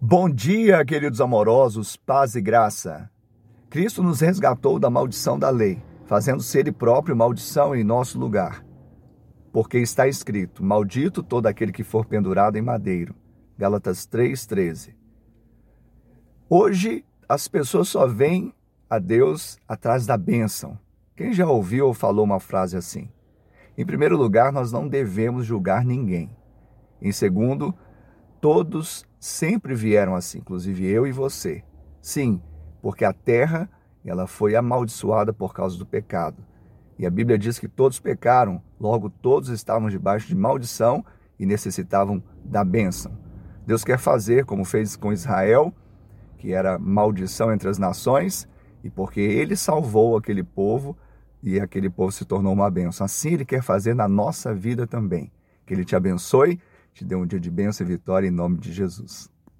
Bom dia, queridos amorosos, paz e graça. Cristo nos resgatou da maldição da lei, fazendo-se Ele próprio maldição em nosso lugar. Porque está escrito: Maldito todo aquele que for pendurado em madeiro. Gálatas 3,13. Hoje, as pessoas só veem a Deus atrás da bênção. Quem já ouviu ou falou uma frase assim? Em primeiro lugar, nós não devemos julgar ninguém. Em segundo, todos sempre vieram assim, inclusive eu e você. Sim, porque a terra ela foi amaldiçoada por causa do pecado. E a Bíblia diz que todos pecaram, logo todos estavam debaixo de maldição e necessitavam da bênção. Deus quer fazer como fez com Israel, que era maldição entre as nações, e porque ele salvou aquele povo e aquele povo se tornou uma bênção. Assim ele quer fazer na nossa vida também. Que ele te abençoe te dê um dia de bênção e vitória em nome de Jesus.